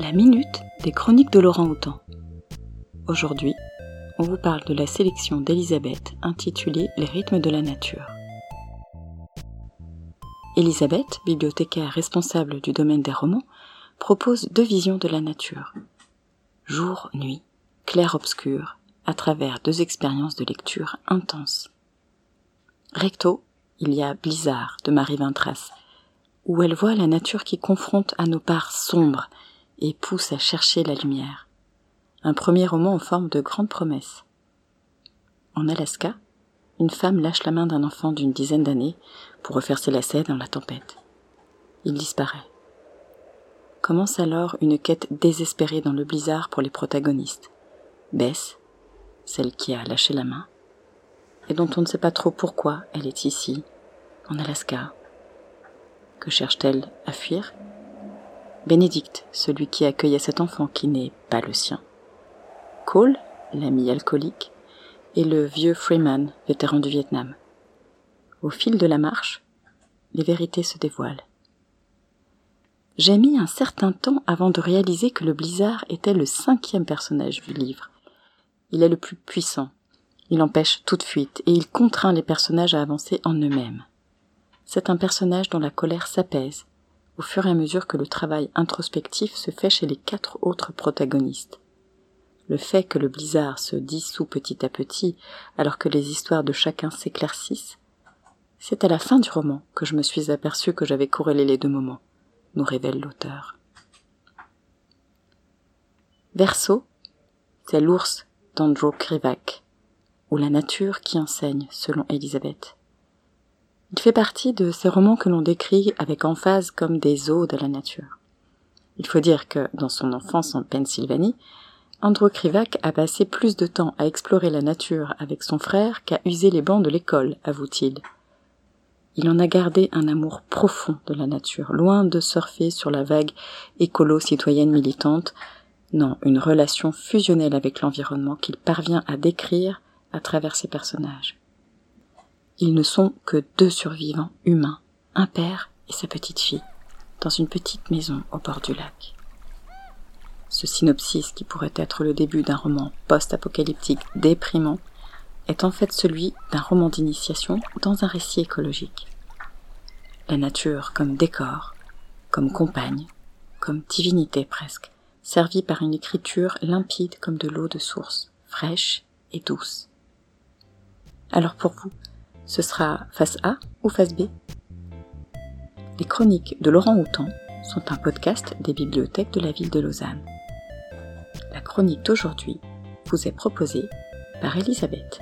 La minute des chroniques de Laurent Houtan. Aujourd'hui, on vous parle de la sélection d'Elisabeth intitulée Les rythmes de la nature. Elisabeth, bibliothécaire responsable du domaine des romans, propose deux visions de la nature. Jour-nuit, clair-obscur, à travers deux expériences de lecture intenses. Recto, il y a Blizzard de Marie Vintras, où elle voit la nature qui confronte à nos parts sombres et pousse à chercher la lumière. Un premier roman en forme de grande promesse. En Alaska, une femme lâche la main d'un enfant d'une dizaine d'années pour refaire ses lacets dans la tempête. Il disparaît. Commence alors une quête désespérée dans le blizzard pour les protagonistes. Bess, celle qui a lâché la main, et dont on ne sait pas trop pourquoi elle est ici, en Alaska. Que cherche-t-elle à fuir? Bénédicte, celui qui accueillait cet enfant qui n'est pas le sien. Cole, l'ami alcoolique, et le vieux Freeman, vétéran du Vietnam. Au fil de la marche, les vérités se dévoilent. J'ai mis un certain temps avant de réaliser que le blizzard était le cinquième personnage du livre. Il est le plus puissant. Il empêche toute fuite et il contraint les personnages à avancer en eux-mêmes. C'est un personnage dont la colère s'apaise au fur et à mesure que le travail introspectif se fait chez les quatre autres protagonistes. Le fait que le blizzard se dissout petit à petit alors que les histoires de chacun s'éclaircissent, c'est à la fin du roman que je me suis aperçu que j'avais corrélé les deux moments, nous révèle l'auteur. Verso, c'est l'ours d'Andrew Krivak, ou la nature qui enseigne, selon Elisabeth. Il fait partie de ces romans que l'on décrit avec emphase comme des eaux de la nature. Il faut dire que, dans son enfance en Pennsylvanie, Andrew Krivak a passé plus de temps à explorer la nature avec son frère qu'à user les bancs de l'école, avoue-t-il. Il en a gardé un amour profond de la nature, loin de surfer sur la vague écolo-citoyenne militante, non, une relation fusionnelle avec l'environnement qu'il parvient à décrire à travers ses personnages. Ils ne sont que deux survivants humains, un père et sa petite fille, dans une petite maison au bord du lac. Ce synopsis, qui pourrait être le début d'un roman post-apocalyptique déprimant, est en fait celui d'un roman d'initiation dans un récit écologique. La nature comme décor, comme compagne, comme divinité presque, servie par une écriture limpide comme de l'eau de source, fraîche et douce. Alors pour vous, ce sera face A ou face B Les chroniques de Laurent Houtan sont un podcast des bibliothèques de la ville de Lausanne. La chronique d'aujourd'hui vous est proposée par Elisabeth.